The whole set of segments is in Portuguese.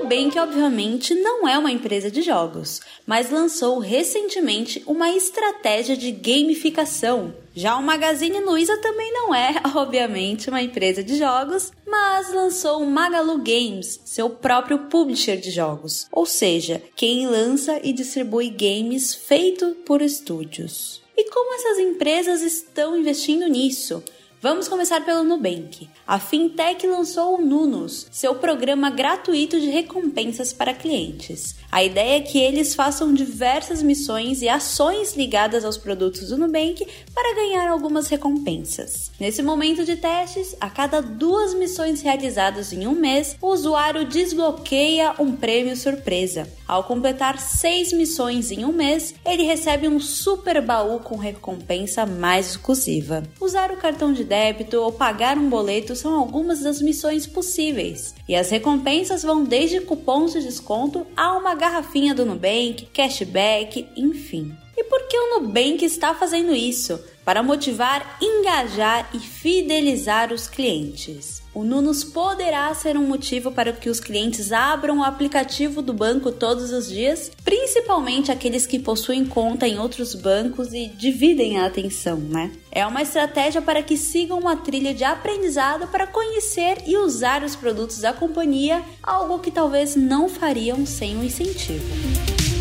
Nubank, obviamente, não é uma empresa de jogos, mas lançou recentemente uma estratégia de gamificação. Já o Magazine Luiza também não é, obviamente, uma empresa de jogos, mas lançou o Magalu Games, seu próprio publisher de jogos, ou seja, quem lança e distribui games feito por estúdios. E como essas empresas estão investindo nisso? Vamos começar pelo Nubank. A fintech lançou o Nunos, seu programa gratuito de recompensas para clientes. A ideia é que eles façam diversas missões e ações ligadas aos produtos do Nubank para ganhar algumas recompensas. Nesse momento de testes, a cada duas missões realizadas em um mês, o usuário desbloqueia um prêmio surpresa. Ao completar seis missões em um mês, ele recebe um super baú com recompensa mais exclusiva. Usar o cartão de débito ou pagar um boleto são algumas das missões possíveis. E as recompensas vão desde cupons de desconto a uma garrafinha do Nubank, cashback, enfim. E por que o Nubank está fazendo isso? Para motivar, engajar e fidelizar os clientes. O Nunos poderá ser um motivo para que os clientes abram o aplicativo do banco todos os dias, principalmente aqueles que possuem conta em outros bancos e dividem a atenção, né? É uma estratégia para que sigam uma trilha de aprendizado para conhecer e usar os produtos da companhia, algo que talvez não fariam sem o incentivo.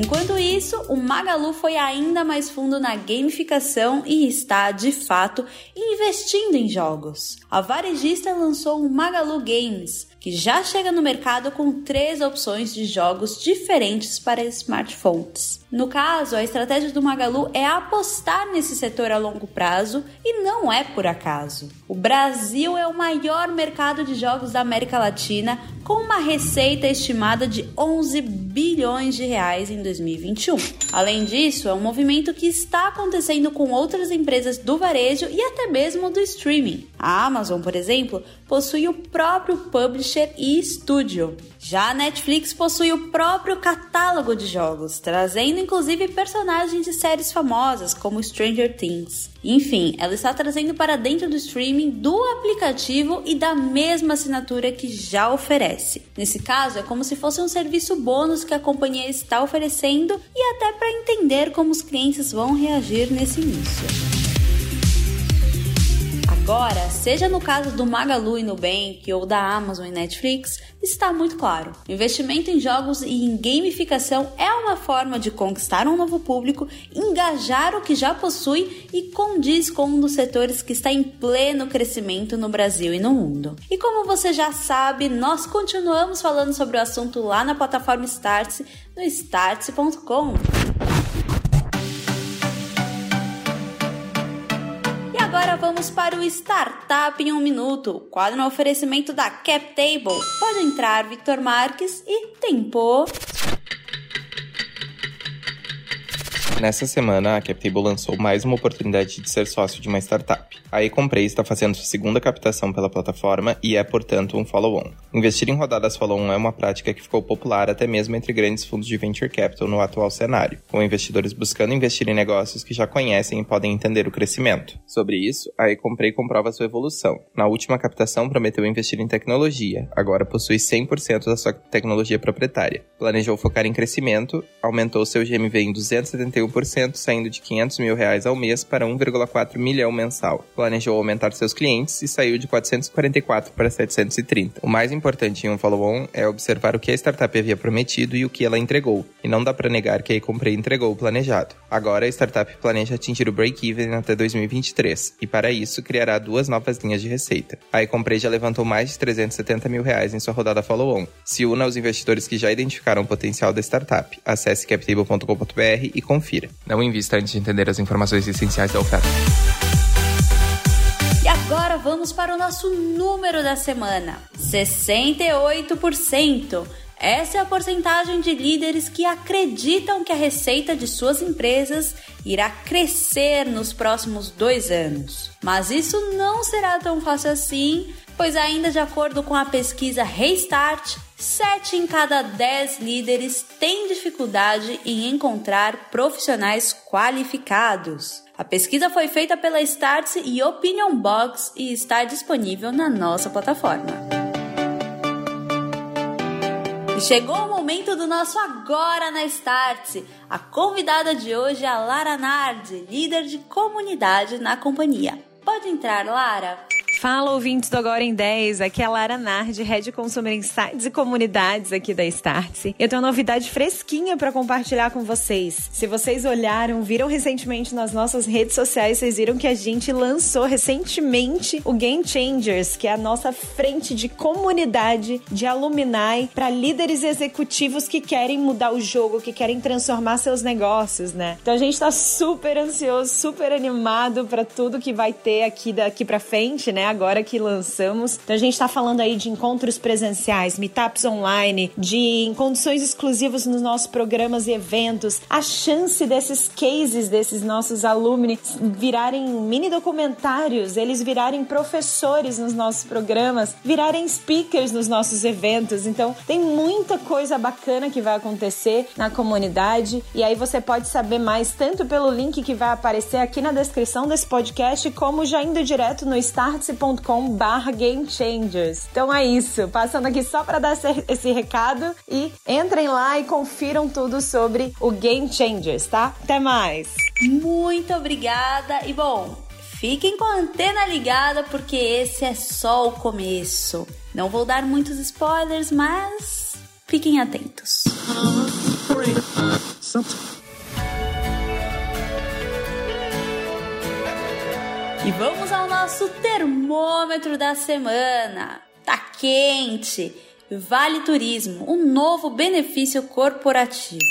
Enquanto isso, o Magalu foi ainda mais fundo na gamificação e está, de fato, investindo em jogos. A varejista lançou o Magalu Games, que já chega no mercado com três opções de jogos diferentes para smartphones. No caso, a estratégia do Magalu é apostar nesse setor a longo prazo e não é por acaso. O Brasil é o maior mercado de jogos da América Latina, com uma receita estimada de 11 bilhões de reais em 2021. Além disso, é um movimento que está acontecendo com outras empresas do varejo e até mesmo do streaming. A Amazon, por exemplo, possui o próprio publisher e estúdio. Já a Netflix possui o próprio catálogo de jogos, trazendo inclusive personagens de séries famosas como Stranger Things. Enfim, ela está trazendo para dentro do streaming do aplicativo e da mesma assinatura que já oferece. Nesse caso, é como se fosse um serviço bônus que a companhia está oferecendo e até para entender como os clientes vão reagir nesse início. Agora, seja no caso do Magalu e Nubank ou da Amazon e Netflix, está muito claro. Investimento em jogos e em gamificação é uma forma de conquistar um novo público, engajar o que já possui e condiz com um dos setores que está em pleno crescimento no Brasil e no mundo. E como você já sabe, nós continuamos falando sobre o assunto lá na plataforma Startse, no startse.com. agora vamos para o Startup em um Minuto, quadro no oferecimento da CapTable. Pode entrar, Victor Marques e tempo. Nessa semana, a CapTable lançou mais uma oportunidade de ser sócio de uma startup. A eComprei está fazendo sua segunda captação pela plataforma e é, portanto, um follow-on. Investir em rodadas follow-on é uma prática que ficou popular até mesmo entre grandes fundos de venture capital no atual cenário, com investidores buscando investir em negócios que já conhecem e podem entender o crescimento. Sobre isso, a eComprei comprova sua evolução. Na última captação, prometeu investir em tecnologia, agora possui 100% da sua tecnologia proprietária. Planejou focar em crescimento, aumentou seu GMV em 271 1,5%, saindo de 500 mil reais ao mês para 1,4 milhão mensal. Planejou aumentar seus clientes e saiu de 444 para 730. O mais importante em um follow-on é observar o que a startup havia prometido e o que ela entregou, e não dá para negar que a Comprei entregou o planejado. Agora a startup planeja atingir o break-even até 2023, e para isso criará duas novas linhas de receita. A Comprei já levantou mais de 370 mil reais em sua rodada follow-on. Se una aos investidores que já identificaram o potencial da startup. Acesse captable.com.br e confira. Não invista antes de entender as informações essenciais da oferta. vamos para o nosso número da semana: 68%. Essa é a porcentagem de líderes que acreditam que a receita de suas empresas irá crescer nos próximos dois anos. Mas isso não será tão fácil assim, pois, ainda de acordo com a pesquisa Restart, 7 em cada 10 líderes têm dificuldade em encontrar profissionais qualificados. A pesquisa foi feita pela Startse e Opinion Box e está disponível na nossa plataforma. Chegou o momento do nosso Agora na Startse. A convidada de hoje é a Lara Nardi, líder de comunidade na companhia. Pode entrar, Lara? Fala, ouvintes do Agora em 10. Aqui é a Lara Nardi, Head Consumer Insights e Comunidades aqui da Startse. Eu tenho uma novidade fresquinha para compartilhar com vocês. Se vocês olharam, viram recentemente nas nossas redes sociais, vocês viram que a gente lançou recentemente o Game Changers, que é a nossa frente de comunidade de alumni para líderes executivos que querem mudar o jogo, que querem transformar seus negócios, né? Então a gente está super ansioso, super animado para tudo que vai ter aqui daqui para frente, né? Agora que lançamos. Então a gente está falando aí de encontros presenciais, meetups online, de condições exclusivas nos nossos programas e eventos, a chance desses cases desses nossos alumni virarem mini documentários, eles virarem professores nos nossos programas, virarem speakers nos nossos eventos. Então tem muita coisa bacana que vai acontecer na comunidade e aí você pode saber mais tanto pelo link que vai aparecer aqui na descrição desse podcast, como já indo direto no startse youtube.com barra gamechangers. Então é isso, passando aqui só para dar esse recado e entrem lá e confiram tudo sobre o Game Changers, tá? Até mais! Muito obrigada e bom, fiquem com a antena ligada porque esse é só o começo. Não vou dar muitos spoilers, mas fiquem atentos. E vamos ao nosso termômetro da semana. Tá quente! Vale Turismo, um novo benefício corporativo.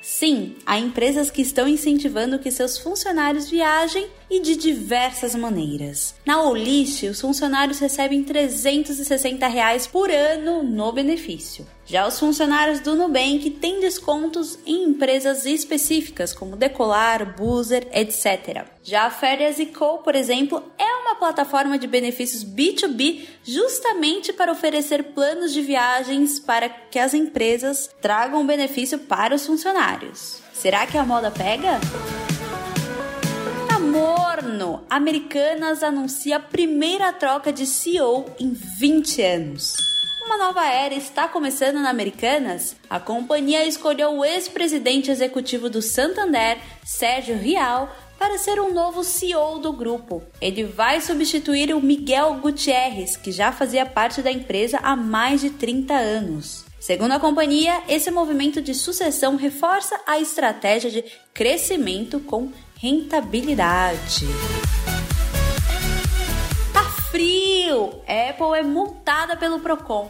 Sim, há empresas que estão incentivando que seus funcionários viajem e de diversas maneiras. Na Olist, os funcionários recebem 360 reais por ano no benefício. Já os funcionários do Nubank têm descontos em empresas específicas, como Decolar, Boozer, etc. Já a Férias Co, por exemplo, é plataforma de benefícios B2B justamente para oferecer planos de viagens para que as empresas tragam benefício para os funcionários. Será que a moda pega? morno! Americanas anuncia a primeira troca de CEO em 20 anos. Uma nova era está começando na Americanas? A companhia escolheu o ex-presidente executivo do Santander, Sérgio Rial, para ser um novo CEO do grupo. Ele vai substituir o Miguel Gutierrez, que já fazia parte da empresa há mais de 30 anos. Segundo a companhia, esse movimento de sucessão reforça a estratégia de crescimento com rentabilidade. Tá frio! Apple é multada pelo Procon.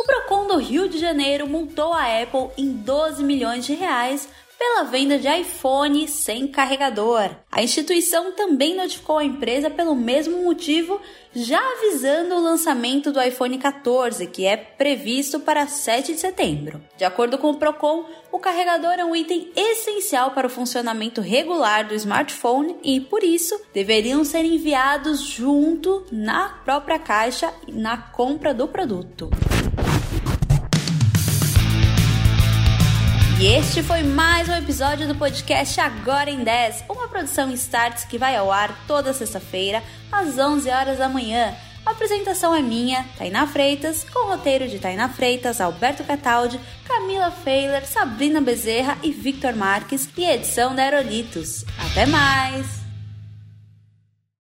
O Procon do Rio de Janeiro multou a Apple em 12 milhões de reais pela venda de iPhone sem carregador. A instituição também notificou a empresa pelo mesmo motivo, já avisando o lançamento do iPhone 14, que é previsto para 7 de setembro. De acordo com o Procon, o carregador é um item essencial para o funcionamento regular do smartphone e, por isso, deveriam ser enviados junto na própria caixa na compra do produto. E este foi mais um episódio do podcast Agora em 10, uma produção Starts que vai ao ar toda sexta-feira, às 11 horas da manhã. A apresentação é minha, Tainá Freitas, com roteiro de Tainá Freitas, Alberto Cataldi, Camila Feiler, Sabrina Bezerra e Victor Marques, e edição da Aerolitos. Até mais!